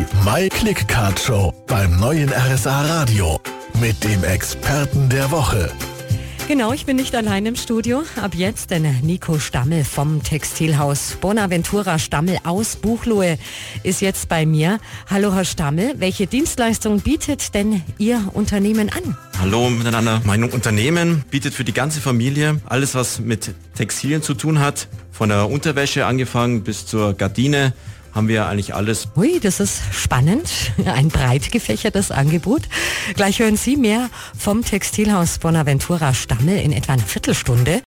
Die My Click Card Show beim neuen RSA Radio mit dem Experten der Woche. Genau, ich bin nicht allein im Studio. Ab jetzt denn Nico Stammel vom Textilhaus Bonaventura Stammel aus Buchlohe ist jetzt bei mir. Hallo Herr Stammel, welche Dienstleistung bietet denn Ihr Unternehmen an? Hallo miteinander. Mein Unternehmen bietet für die ganze Familie alles, was mit Textilien zu tun hat. Von der Unterwäsche angefangen bis zur Gardine haben wir eigentlich alles. Ui, das ist spannend. Ein breit gefächertes Angebot. Gleich hören Sie mehr vom Textilhaus Bonaventura Stammel in etwa einer Viertelstunde.